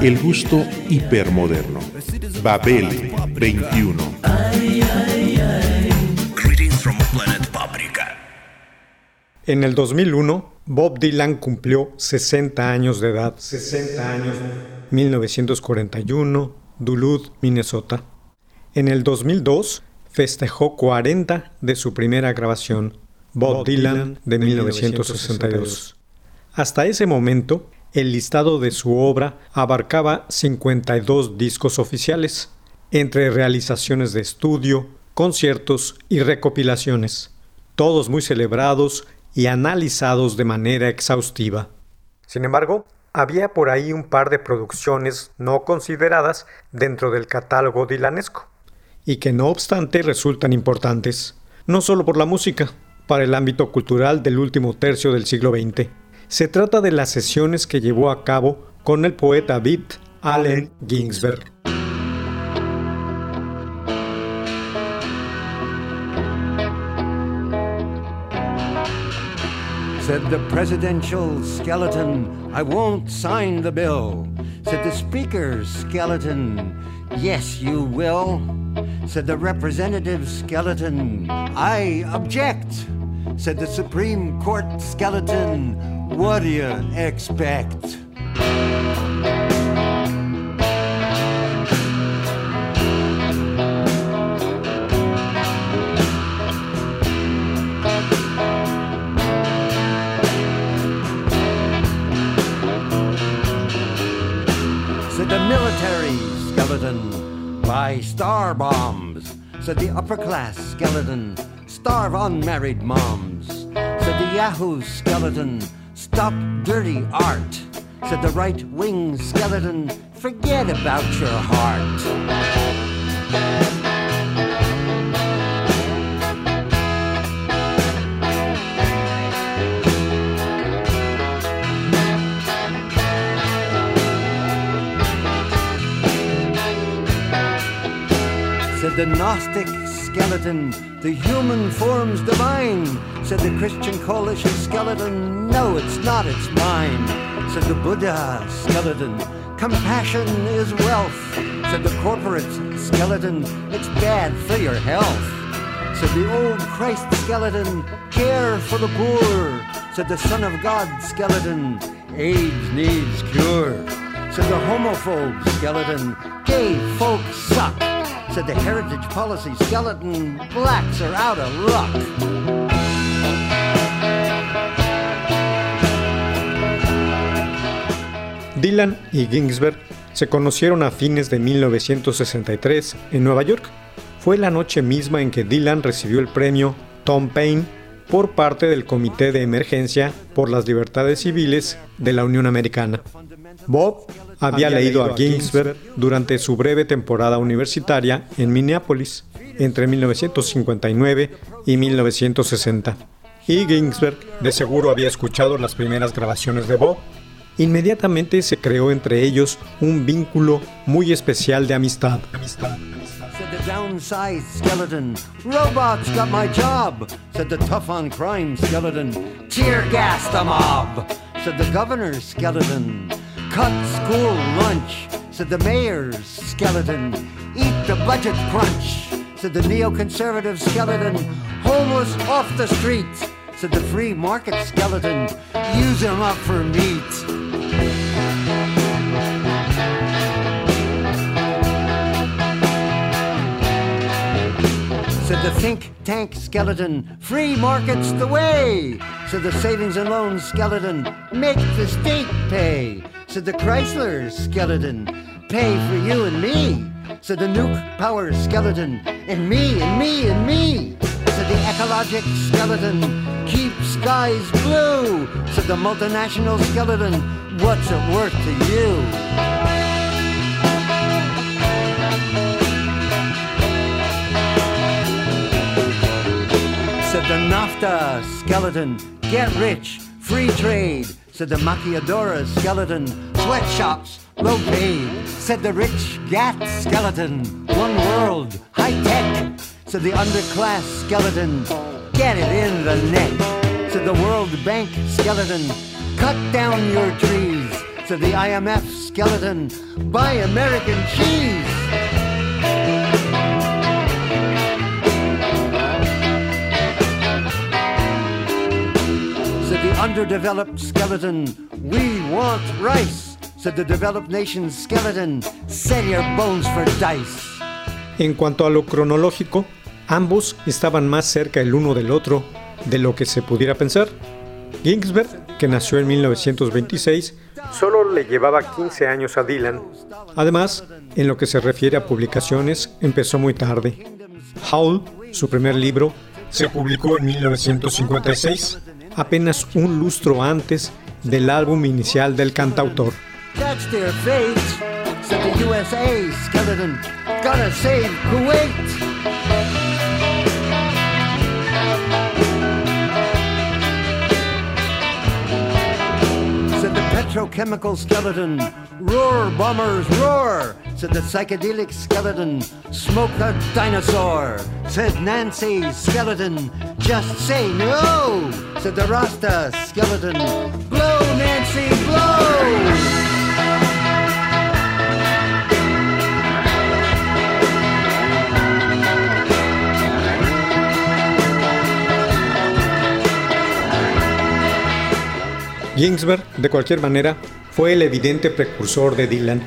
El gusto hipermoderno. Babel 21. Greetings from planet Paprika. En el 2001, Bob Dylan cumplió 60 años de edad. 60 años. 1941, Duluth, Minnesota. En el 2002, festejó 40 de su primera grabación, Bob Dylan, de 1962. Hasta ese momento, el listado de su obra abarcaba 52 discos oficiales, entre realizaciones de estudio, conciertos y recopilaciones, todos muy celebrados y analizados de manera exhaustiva. Sin embargo, había por ahí un par de producciones no consideradas dentro del catálogo dilanesco, y que no obstante resultan importantes, no solo por la música, para el ámbito cultural del último tercio del siglo XX. Se trata de las sesiones que llevó a cabo con el poeta beat Allen Ginsberg. Said the presidential skeleton, I won't sign the bill. Said the speaker skeleton, yes, you will. Said the representative skeleton, I object. Said the Supreme Court skeleton, what do you expect? Said the military skeleton, buy star bombs. Said the upper class skeleton, starve unmarried moms. Said the Yahoo skeleton, stop dirty art. Said the right wing skeleton, forget about your heart. Said the Gnostic skeleton, the human form's divine. Said the Christian coalition skeleton, no, it's not, it's mine. Said the Buddha skeleton, compassion is wealth. Said the corporate skeleton, it's bad for your health. Said the old Christ skeleton, care for the poor. Said the Son of God skeleton, AIDS needs cure. Said the homophobe skeleton, gay folks suck. Said the heritage policy skeleton, blacks are out of luck. Dylan y Ginsberg se conocieron a fines de 1963 en Nueva York. Fue la noche misma en que Dylan recibió el premio Tom Paine por parte del Comité de Emergencia por las Libertades Civiles de la Unión Americana. Bob había leído a Ginsberg durante su breve temporada universitaria en Minneapolis entre 1959 y 1960. Y Ginsberg de seguro había escuchado las primeras grabaciones de Bob. Inmediatamente se creó entre ellos un vínculo muy especial de amistad. Said the downsized skeleton, robots got my job. Said the tough on crime skeleton, tear gas the mob. Said the governor's skeleton, cut school lunch. Said the mayor's skeleton, eat the budget crunch. Said the neoconservative skeleton, homeless off the street. Said the free market skeleton, use him up for meat. Said the think tank skeleton, free markets the way. Said the savings and loans skeleton, make the state pay. Said the Chrysler skeleton, pay for you and me. Said the nuke power skeleton, and me and me and me. Said the ecologic skeleton, keep skies blue. Said the multinational skeleton, what's it worth to you? Said the NAFTA skeleton, get rich, free trade. Said the Maquiadora skeleton, sweatshops, low paid. Said the rich GATT skeleton, one world, high tech. Said the underclass skeleton, get it in the neck. Said the World Bank skeleton, cut down your trees. Said the IMF skeleton, buy American cheese. Underdeveloped skeleton, we want rice. Said the developed nation's skeleton, sell your bones for dice. En cuanto a lo cronológico, ambos estaban más cerca el uno del otro de lo que se pudiera pensar. Ginsberg, que nació en 1926, solo le llevaba 15 años a Dylan. Además, en lo que se refiere a publicaciones, empezó muy tarde. Howl, su primer libro, se publicó en 1956, apenas un lustro antes del álbum inicial del cantautor. Petrochemical skeleton, roar bombers roar. Said the psychedelic skeleton, smoke the dinosaur. Said Nancy skeleton, just say no. Said the Rasta skeleton, blow Nancy blow. Ginsberg, de cualquier manera, fue el evidente precursor de Dylan.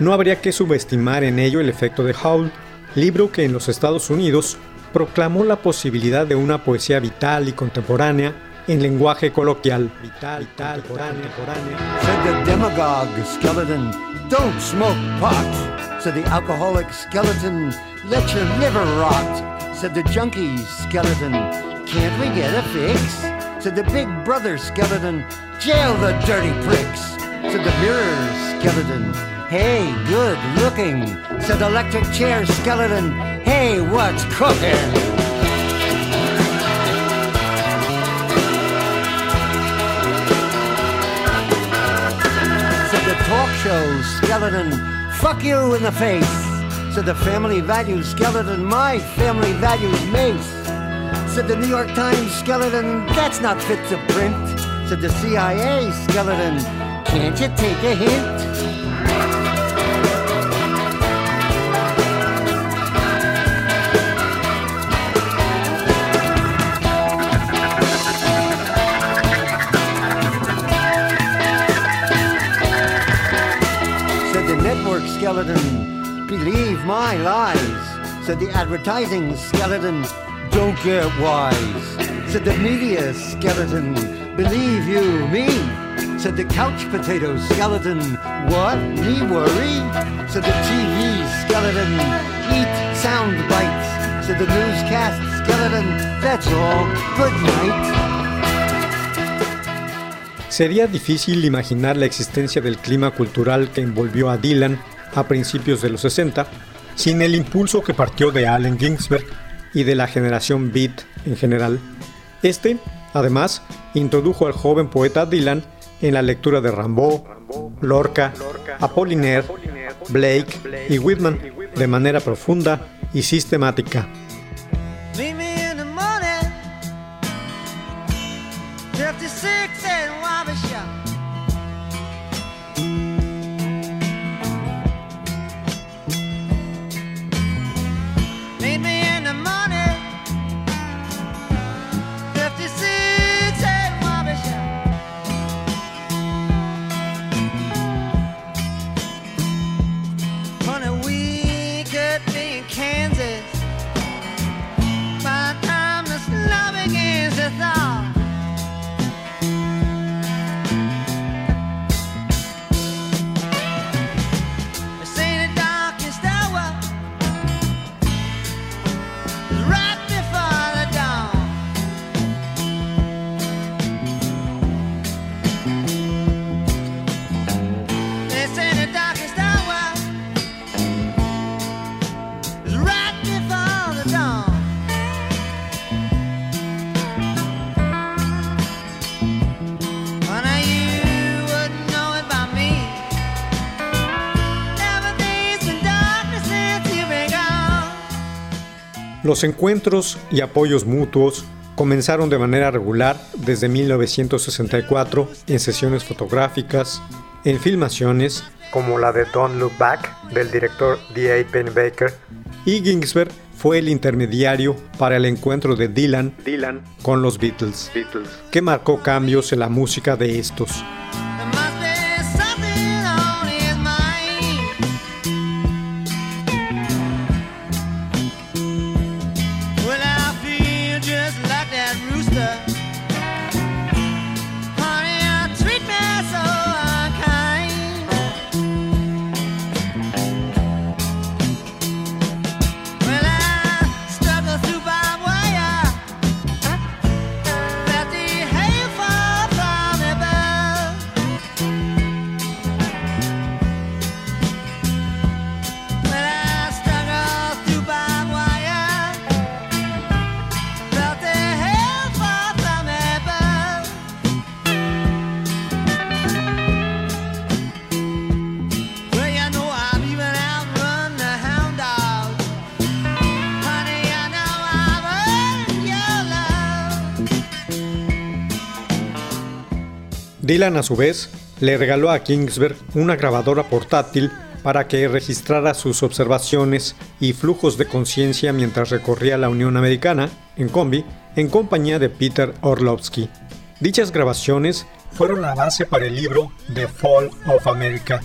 No habría que subestimar en ello el efecto de Howl, libro que en los Estados Unidos proclamó la posibilidad de una poesía vital y contemporánea en lenguaje coloquial. Vital, vital, contemporánea. Said the demagogue skeleton, don't smoke pot. Said the alcoholic skeleton, let your liver rot. Said the junkie skeleton, can't we get a fix? Said the big brother skeleton, jail the dirty pricks. Said the mirror skeleton, hey, good looking. Said the electric chair skeleton, hey, what's cooking? Said the talk show skeleton, fuck you in the face. Said the family values skeleton, my family values mace. Said the New York Times skeleton, that's not fit to print. Said the CIA skeleton, can't you take a hint? Said the network skeleton, believe my lies. Said the advertising skeleton, don't get wise. Said the media skeleton, believe you me. Said the couch potato skeleton, what? Me worry? Said the TV skeleton, eat sound bites. Said the newscast skeleton, that's all. Good night. Sería difícil imaginar la existencia del clima cultural que envolvió a Dylan a principios de los 60 sin el impulso que partió de Allen Ginsberg y de la generación Beat en general. Este, además, introdujo al joven poeta Dylan en la lectura de Rimbaud, Lorca, Apollinaire, Blake y Whitman de manera profunda y sistemática. Los encuentros y apoyos mutuos comenzaron de manera regular desde 1964 en sesiones fotográficas, en filmaciones como la de Don't Look Back del director D.A. Pennebaker y Ginsberg fue el intermediario para el encuentro de Dylan, Dylan con los Beatles, Beatles, que marcó cambios en la música de estos. Dylan a su vez le regaló a Kingsberg una grabadora portátil para que registrara sus observaciones y flujos de conciencia mientras recorría la Unión Americana, en combi, en compañía de Peter Orlovsky. Dichas grabaciones fueron la base para el libro The Fall of America.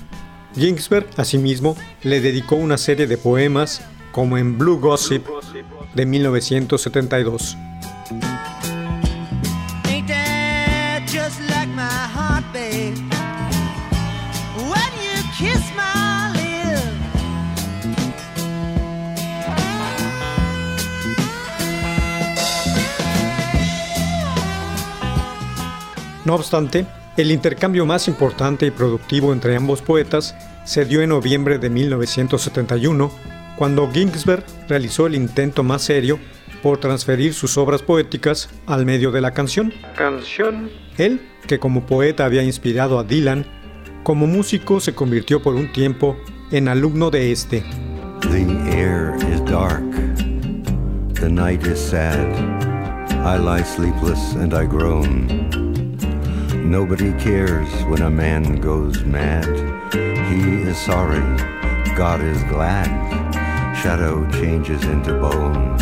Ginsberg, asimismo, le dedicó una serie de poemas, como en Blue Gossip de 1972. No obstante, el intercambio más importante y productivo entre ambos poetas se dio en noviembre de 1971, cuando Ginsberg realizó el intento más serio por transferir sus obras poéticas al medio de la canción. Canción. Él, que como poeta había inspirado a Dylan, como músico se convirtió por un tiempo en alumno de este. The air is dark. The night is sad. I lie sleepless and I groan. Nobody cares when a man goes mad. He is sorry, God is glad. Shadow changes into bone.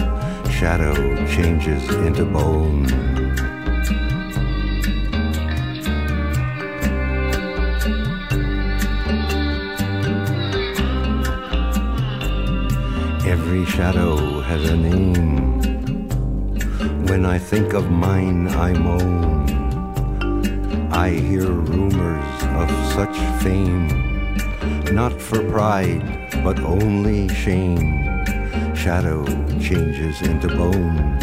Shadow changes into bone. Every shadow has a name. When I think of mine, I moan. I hear rumors of such fame, not for pride, but only shame. Shadow changes into bone,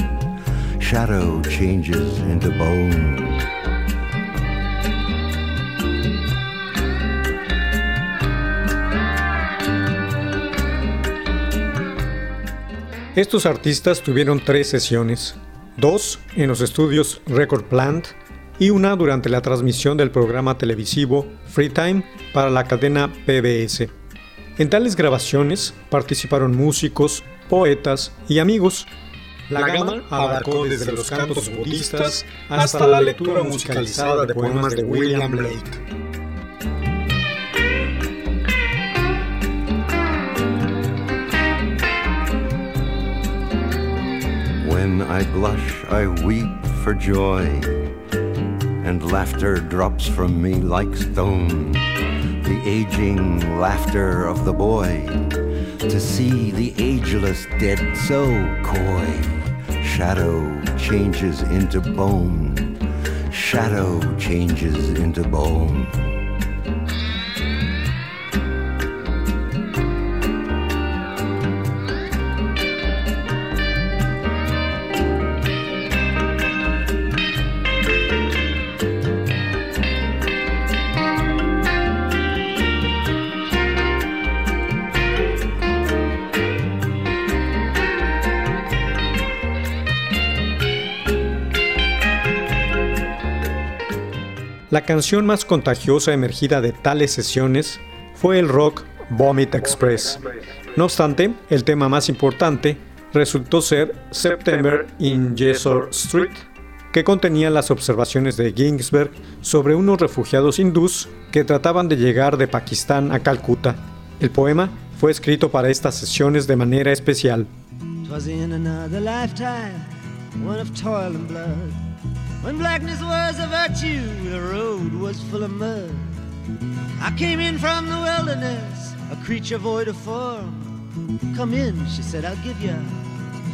shadow changes into bone. Estos artistas tuvieron tres sesiones, dos en los estudios Record Plant y una durante la transmisión del programa televisivo Free Time para la cadena PBS. En tales grabaciones participaron músicos, poetas y amigos. La gama abarcó desde los cantos budistas hasta la lectura musicalizada de poemas de William Blake. When I blush, I weep for joy. And laughter drops from me like stone. The aging laughter of the boy, to see the ageless dead so coy. Shadow changes into bone, shadow changes into bone. La canción más contagiosa emergida de tales sesiones fue el rock Vomit Express. No obstante, el tema más importante resultó ser September in Jesor Street, que contenía las observaciones de Ginsberg sobre unos refugiados hindús que trataban de llegar de Pakistán a Calcuta. El poema fue escrito para estas sesiones de manera especial. When blackness was a virtue, the road was full of mud. I came in from the wilderness, a creature void of form. Come in, she said, I'll give you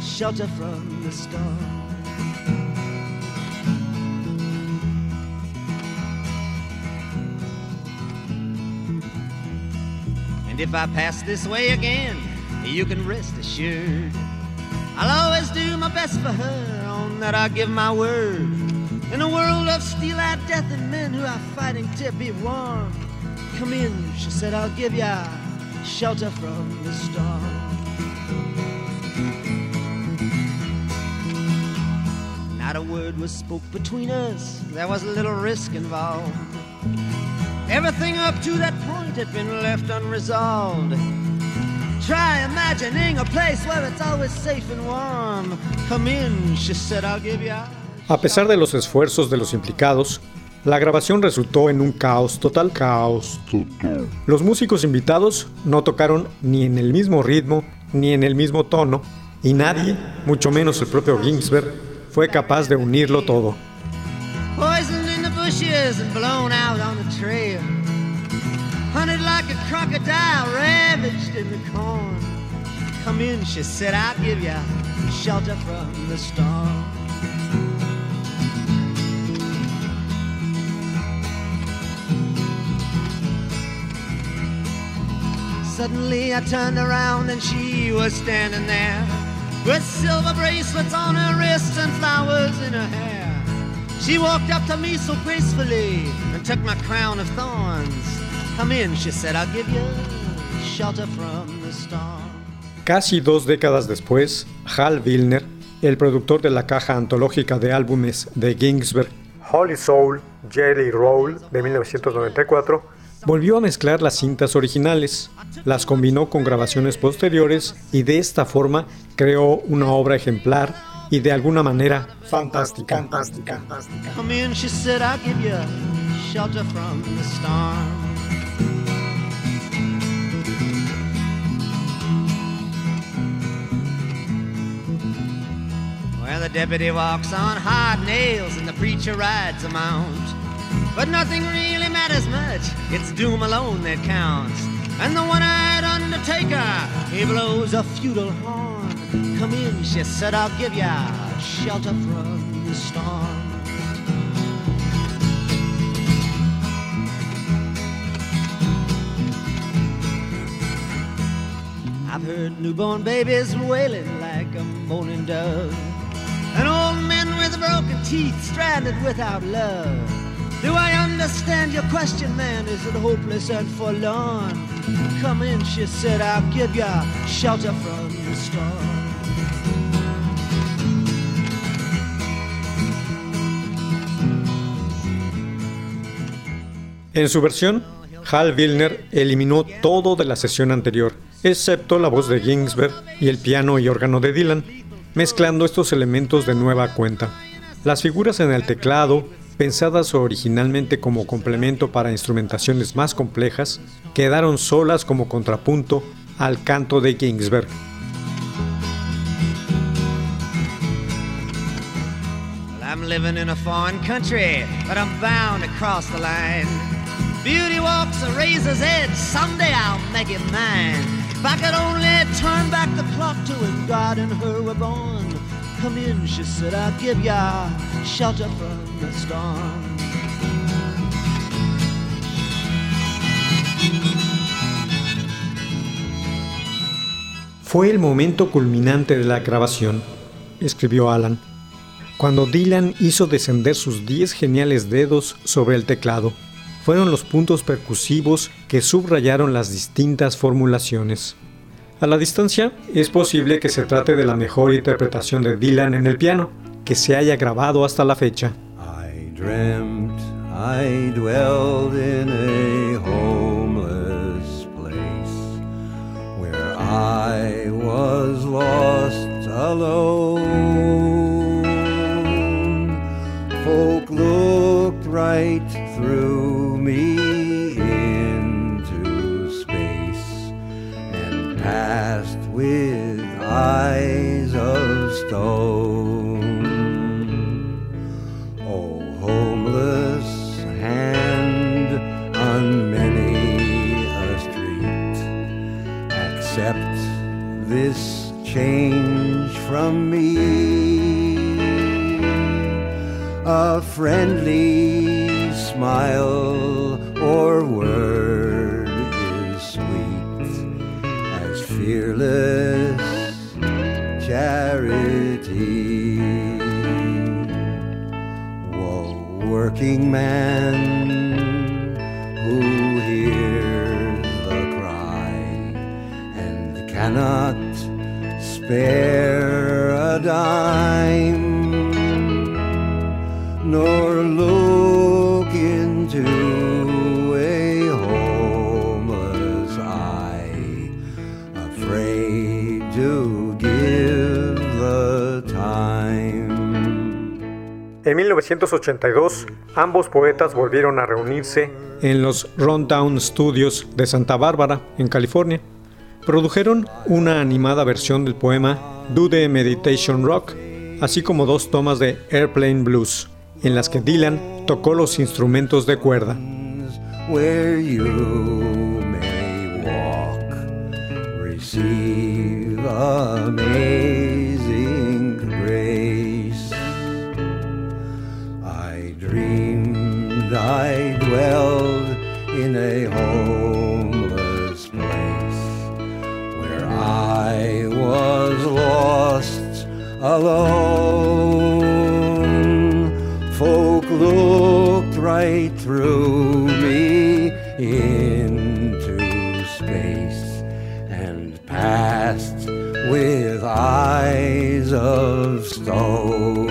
shelter from the storm. And if I pass this way again, you can rest assured. I'll always do my best for her, on that I give my word. In a world of steel-eyed death and men who are fighting to be warm. Come in, she said, I'll give ya shelter from the storm. Not a word was spoke between us, there was a little risk involved. Everything up to that point had been left unresolved. Try imagining a place where it's always safe and warm. Come in, she said, I'll give you. A pesar de los esfuerzos de los implicados, la grabación resultó en un caos total. Caos total. Los músicos invitados no tocaron ni en el mismo ritmo ni en el mismo tono, y nadie, mucho menos el propio Ginsberg, fue capaz de unirlo todo. Poisoned in the bushes and blown out on the trail. Hunted like a crocodile, ravaged in the corn. Come in, she said, I'll give you shelter from the storm. Suddenly I turned around and she was standing there with silver bracelets on her wrists and flowers in her hair. She walked up to me so gracefully and took my crown of thorns. Come in, she said, I'll give you shelter from the storm. Casi dos décadas después, Hal Wilner, el productor de la caja antológica de álbumes de Ginsberg, Holy Soul, Jelly Roll de 1994, volvió a mezclar las cintas originales, las combinó con grabaciones posteriores y de esta forma creó una obra ejemplar y de alguna manera fantástica. fantástica, fantástica. Come in, she said, I'll give you shelter from the storm. Well, the deputy walks on hard nails and the preacher rides a mount. But nothing really matters much, it's doom alone that counts. And the one-eyed undertaker, he blows a feudal horn. Come in, she said, I'll give ya shelter from the storm. I've heard newborn babies wailing like a moaning dove. And old men with broken teeth stranded without love. Do I understand your question, man? Is it hopeless and forlorn? Come in, she said, I'll give you shelter from the storm. En su versión, Hal Wilner eliminó todo de la sesión anterior, excepto la voz de Ginsberg y el piano y órgano de Dylan, mezclando estos elementos de nueva cuenta. Las figuras en el teclado, pensadas originalmente como complemento para instrumentaciones más complejas, quedaron solas como contrapunto al canto de Ginsberg. I'm living in a foreign country, but I'm bound to cross the line. Beauty walks a razor's edge, someday I'll make it mine. If I could only turn back the clock to when God and her were born. Fue el momento culminante de la grabación, escribió Alan, cuando Dylan hizo descender sus 10 geniales dedos sobre el teclado. Fueron los puntos percusivos que subrayaron las distintas formulaciones. A la distancia, es posible que se trate de la mejor interpretación de Dylan en el piano que se haya grabado hasta la fecha. Charity. Woe, working man who hears the cry and cannot spare En 1982, ambos poetas volvieron a reunirse en los Rundown Studios de Santa Bárbara, en California. Produjeron una animada versión del poema Do the Meditation Rock, así como dos tomas de Airplane Blues, en las que Dylan tocó los instrumentos de cuerda. Dwelled in a homeless place where I was lost alone. Folk looked right through me into space and passed with eyes of stone.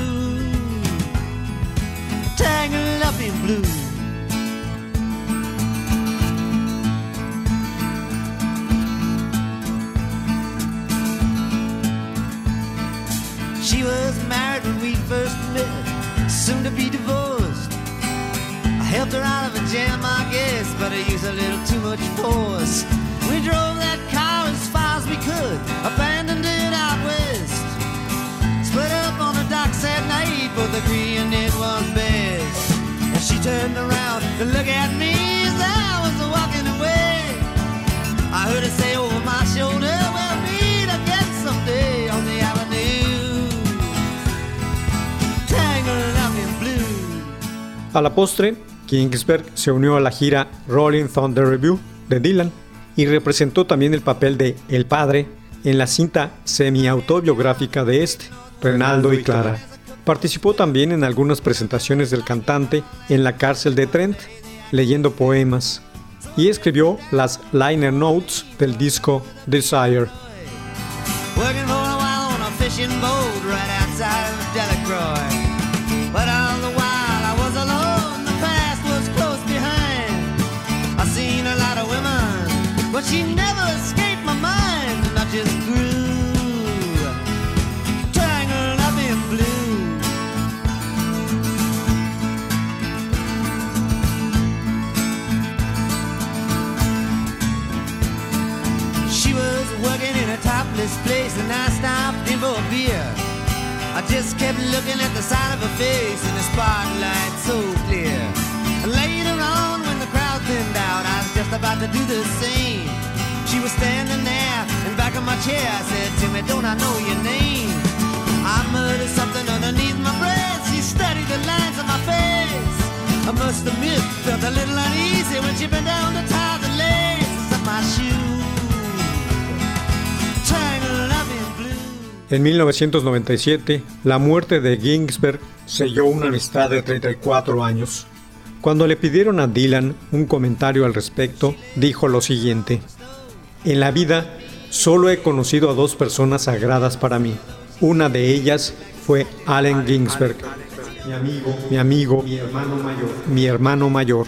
Tangled up in blue. She was married when we first met, soon to be divorced. I helped her out of a jam, I guess, but I used a little too much force. We drove that car as far as we could, turned around to look at me as I was walking away. I heard her say over my shoulder, we'll meet again someday on the avenue. Tangled up in blue. A la postre, Kingsberg se unió a la gira Rolling Thunder Review de Dylan y representó también el papel de El Padre en la cinta semi-autobiográfica de este, Renaldo y Clara. Participó también en algunas presentaciones del cantante en la cárcel de Trent, leyendo poemas, y escribió las liner notes del disco Desire. Topless place and I stopped in for a beer. I just kept looking at the side of her face in the spotlight so clear. Later on when the crowd thinned out, I was just about to do the same. She was standing there in back of my chair. I said, Timmy, don't I know your name? I muttered something underneath my breath. She studied the lines on my face. I must admit, felt a little uneasy when she bent down to tie the laces En 1997, la muerte de Ginsberg selló una amistad de 34 años. Cuando le pidieron a Dylan un comentario al respecto, dijo lo siguiente. En la vida solo he conocido a dos personas sagradas para mí. Una de ellas fue Allen Ginsberg, mi amigo, mi amigo, mi hermano mayor, mi hermano mayor.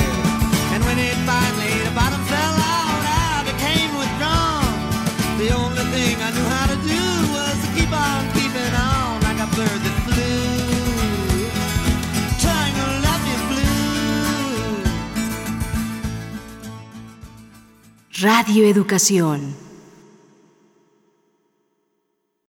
Radio Educación.